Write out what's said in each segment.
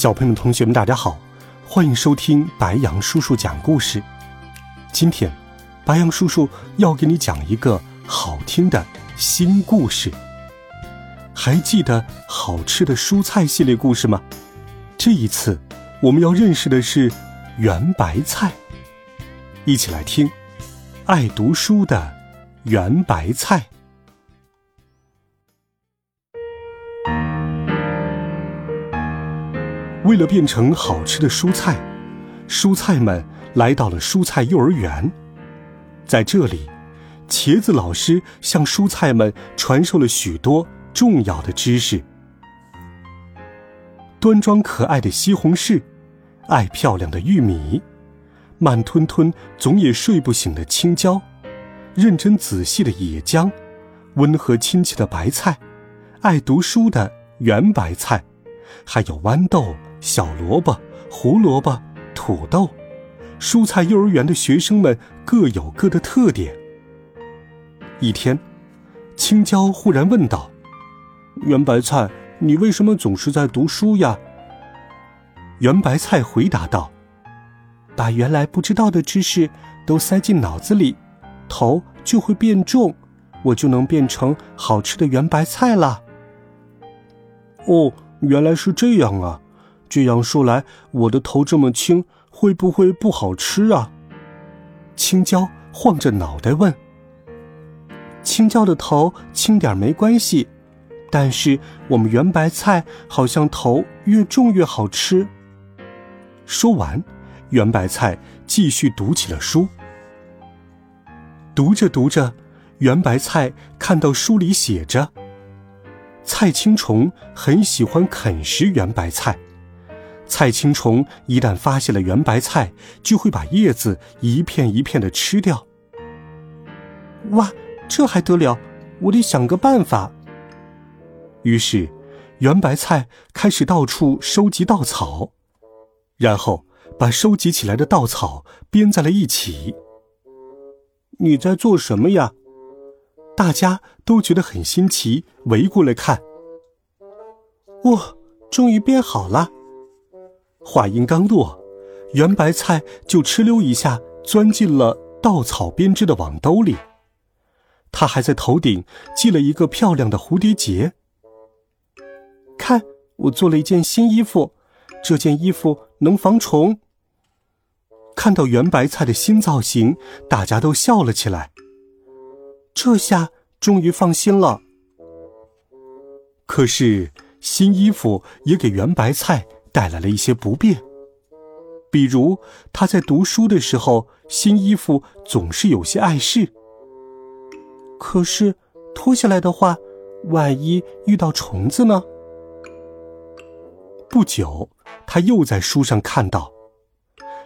小朋友们、同学们，大家好，欢迎收听白羊叔叔讲故事。今天，白羊叔叔要给你讲一个好听的新故事。还记得好吃的蔬菜系列故事吗？这一次，我们要认识的是圆白菜。一起来听，爱读书的圆白菜。为了变成好吃的蔬菜，蔬菜们来到了蔬菜幼儿园。在这里，茄子老师向蔬菜们传授了许多重要的知识。端庄可爱的西红柿，爱漂亮的玉米，慢吞吞总也睡不醒的青椒，认真仔细的野姜，温和亲切的白菜，爱读书的圆白菜，还有豌豆。小萝卜、胡萝卜、土豆，蔬菜幼儿园的学生们各有各的特点。一天，青椒忽然问道：“圆白菜，你为什么总是在读书呀？”圆白菜回答道：“把原来不知道的知识都塞进脑子里，头就会变重，我就能变成好吃的圆白菜了。”哦，原来是这样啊！这样说来，我的头这么轻，会不会不好吃啊？青椒晃着脑袋问。青椒的头轻点没关系，但是我们圆白菜好像头越重越好吃。说完，圆白菜继续读起了书。读着读着，圆白菜看到书里写着：菜青虫很喜欢啃食圆白菜。菜青虫一旦发现了圆白菜，就会把叶子一片一片的吃掉。哇，这还得了！我得想个办法。于是，圆白菜开始到处收集稻草，然后把收集起来的稻草编在了一起。你在做什么呀？大家都觉得很新奇，围过来看。哇，终于编好了！话音刚落，圆白菜就哧溜一下钻进了稻草编织的网兜里。他还在头顶系了一个漂亮的蝴蝶结。看，我做了一件新衣服，这件衣服能防虫。看到圆白菜的新造型，大家都笑了起来。这下终于放心了。可是，新衣服也给圆白菜。带来了一些不便，比如他在读书的时候，新衣服总是有些碍事。可是脱下来的话，万一遇到虫子呢？不久，他又在书上看到，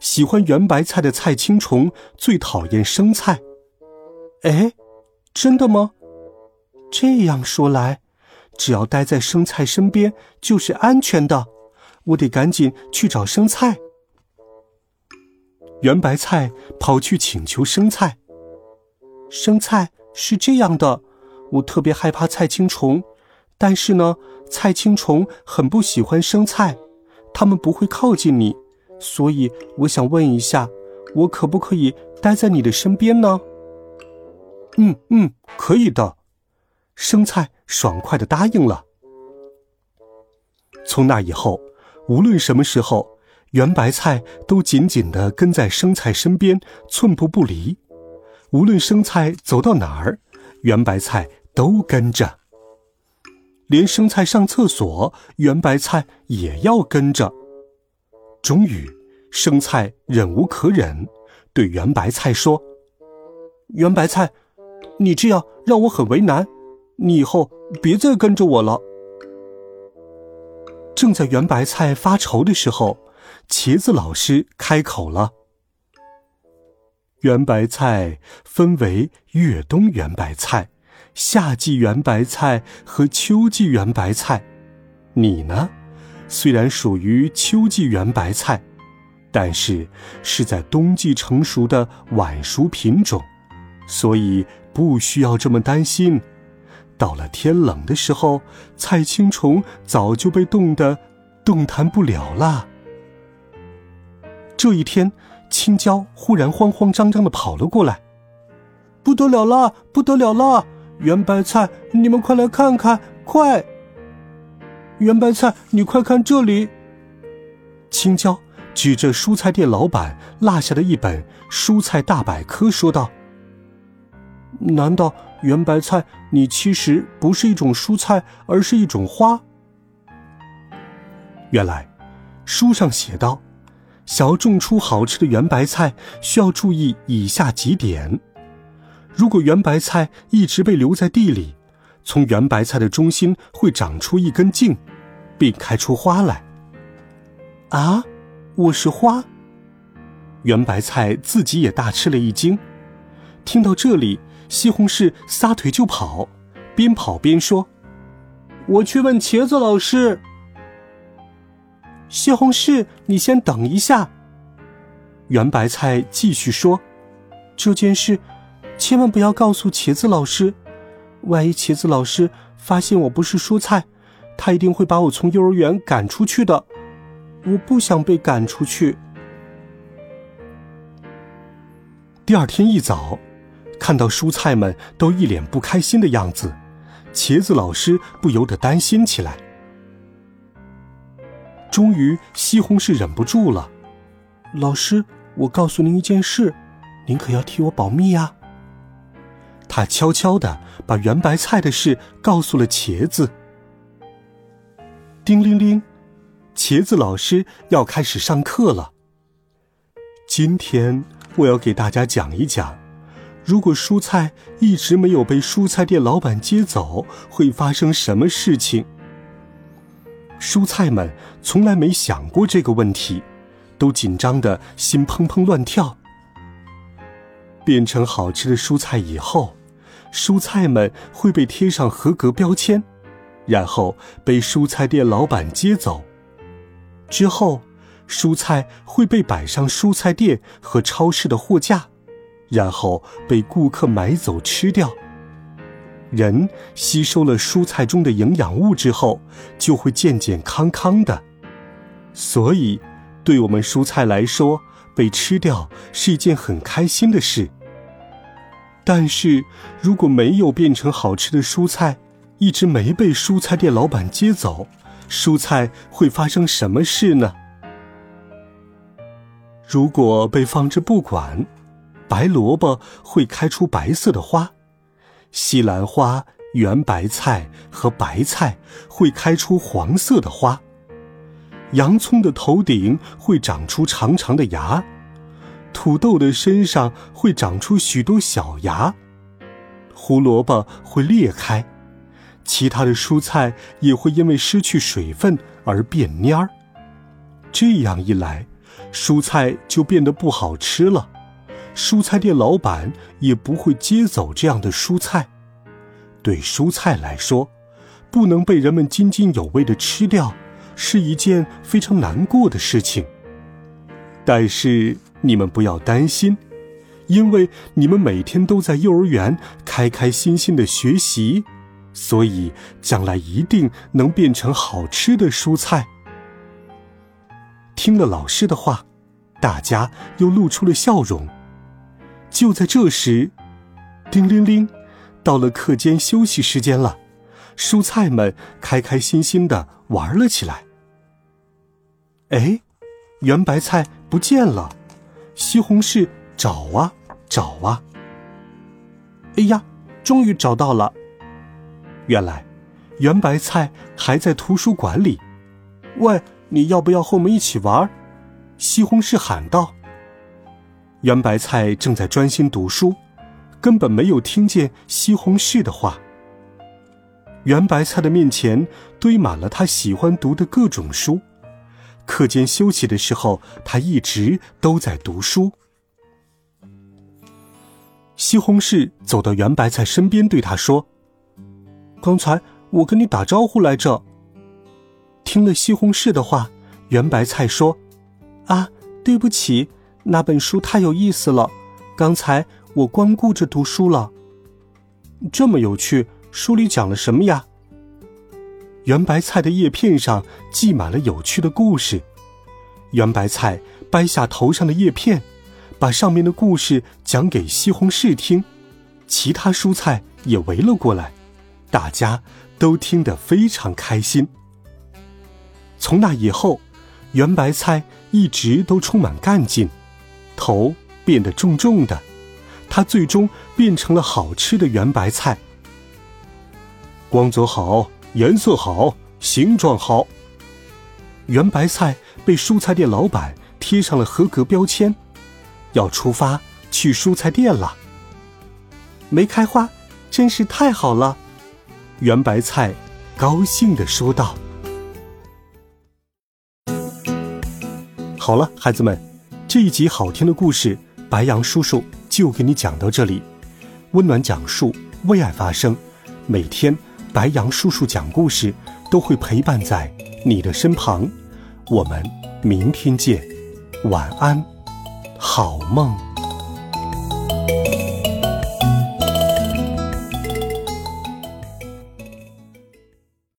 喜欢圆白菜的菜青虫最讨厌生菜。哎，真的吗？这样说来，只要待在生菜身边就是安全的。我得赶紧去找生菜。圆白菜跑去请求生菜。生菜是这样的，我特别害怕菜青虫，但是呢，菜青虫很不喜欢生菜，它们不会靠近你，所以我想问一下，我可不可以待在你的身边呢？嗯嗯，可以的。生菜爽快的答应了。从那以后。无论什么时候，圆白菜都紧紧地跟在生菜身边，寸步不离。无论生菜走到哪儿，圆白菜都跟着。连生菜上厕所，圆白菜也要跟着。终于，生菜忍无可忍，对圆白菜说：“圆白菜，你这样让我很为难，你以后别再跟着我了。”正在圆白菜发愁的时候，茄子老师开口了：“圆白菜分为越冬圆白菜、夏季圆白菜和秋季圆白菜。你呢，虽然属于秋季圆白菜，但是是在冬季成熟的晚熟品种，所以不需要这么担心。到了天冷的时候，菜青虫早就被冻得动弹不了了。”这一天，青椒忽然慌慌张张的跑了过来。不得了了，不得了了！圆白菜，你们快来看看，快！圆白菜，你快看这里！青椒指着蔬菜店老板落下的一本《蔬菜大百科》说道：“难道圆白菜，你其实不是一种蔬菜，而是一种花？”原来，书上写道。想要种出好吃的圆白菜，需要注意以下几点：如果圆白菜一直被留在地里，从圆白菜的中心会长出一根茎，并开出花来。啊，我是花！圆白菜自己也大吃了一惊。听到这里，西红柿撒腿就跑，边跑边说：“我去问茄子老师。”西红柿，你先等一下。圆白菜继续说：“这件事，千万不要告诉茄子老师。万一茄子老师发现我不是蔬菜，他一定会把我从幼儿园赶出去的。我不想被赶出去。”第二天一早，看到蔬菜们都一脸不开心的样子，茄子老师不由得担心起来。终于，西红柿忍不住了：“老师，我告诉您一件事，您可要替我保密呀。”他悄悄的把圆白菜的事告诉了茄子。叮铃铃，茄子老师要开始上课了。今天我要给大家讲一讲，如果蔬菜一直没有被蔬菜店老板接走，会发生什么事情。蔬菜们从来没想过这个问题，都紧张的心砰砰乱跳。变成好吃的蔬菜以后，蔬菜们会被贴上合格标签，然后被蔬菜店老板接走。之后，蔬菜会被摆上蔬菜店和超市的货架，然后被顾客买走吃掉。人吸收了蔬菜中的营养物之后，就会健健康康的。所以，对我们蔬菜来说，被吃掉是一件很开心的事。但是，如果没有变成好吃的蔬菜，一直没被蔬菜店老板接走，蔬菜会发生什么事呢？如果被放置不管，白萝卜会开出白色的花。西兰花、圆白菜和白菜会开出黄色的花。洋葱的头顶会长出长长的芽，土豆的身上会长出许多小芽，胡萝卜会裂开，其他的蔬菜也会因为失去水分而变蔫儿。这样一来，蔬菜就变得不好吃了。蔬菜店老板也不会接走这样的蔬菜。对蔬菜来说，不能被人们津津有味的吃掉，是一件非常难过的事情。但是你们不要担心，因为你们每天都在幼儿园开开心心的学习，所以将来一定能变成好吃的蔬菜。听了老师的话，大家又露出了笑容。就在这时，叮铃铃，到了课间休息时间了。蔬菜们开开心心的玩了起来。哎，圆白菜不见了，西红柿找啊找啊。哎呀，终于找到了！原来，圆白菜还在图书馆里。喂，你要不要和我们一起玩？西红柿喊道。圆白菜正在专心读书，根本没有听见西红柿的话。圆白菜的面前堆满了他喜欢读的各种书，课间休息的时候，他一直都在读书。西红柿走到圆白菜身边，对他说：“刚才我跟你打招呼来着。”听了西红柿的话，圆白菜说：“啊，对不起，那本书太有意思了，刚才我光顾着读书了。这么有趣，书里讲了什么呀？”圆白菜的叶片上系满了有趣的故事。圆白菜掰下头上的叶片，把上面的故事讲给西红柿听。其他蔬菜也围了过来，大家都听得非常开心。从那以后，圆白菜一直都充满干劲，头变得重重的，它最终变成了好吃的圆白菜。光泽好。颜色好，形状好。圆白菜被蔬菜店老板贴上了合格标签，要出发去蔬菜店了。没开花，真是太好了！圆白菜高兴的说道。好了，孩子们，这一集好听的故事，白杨叔叔就给你讲到这里。温暖讲述，为爱发声，每天。白杨叔叔讲故事，都会陪伴在你的身旁。我们明天见，晚安，好梦。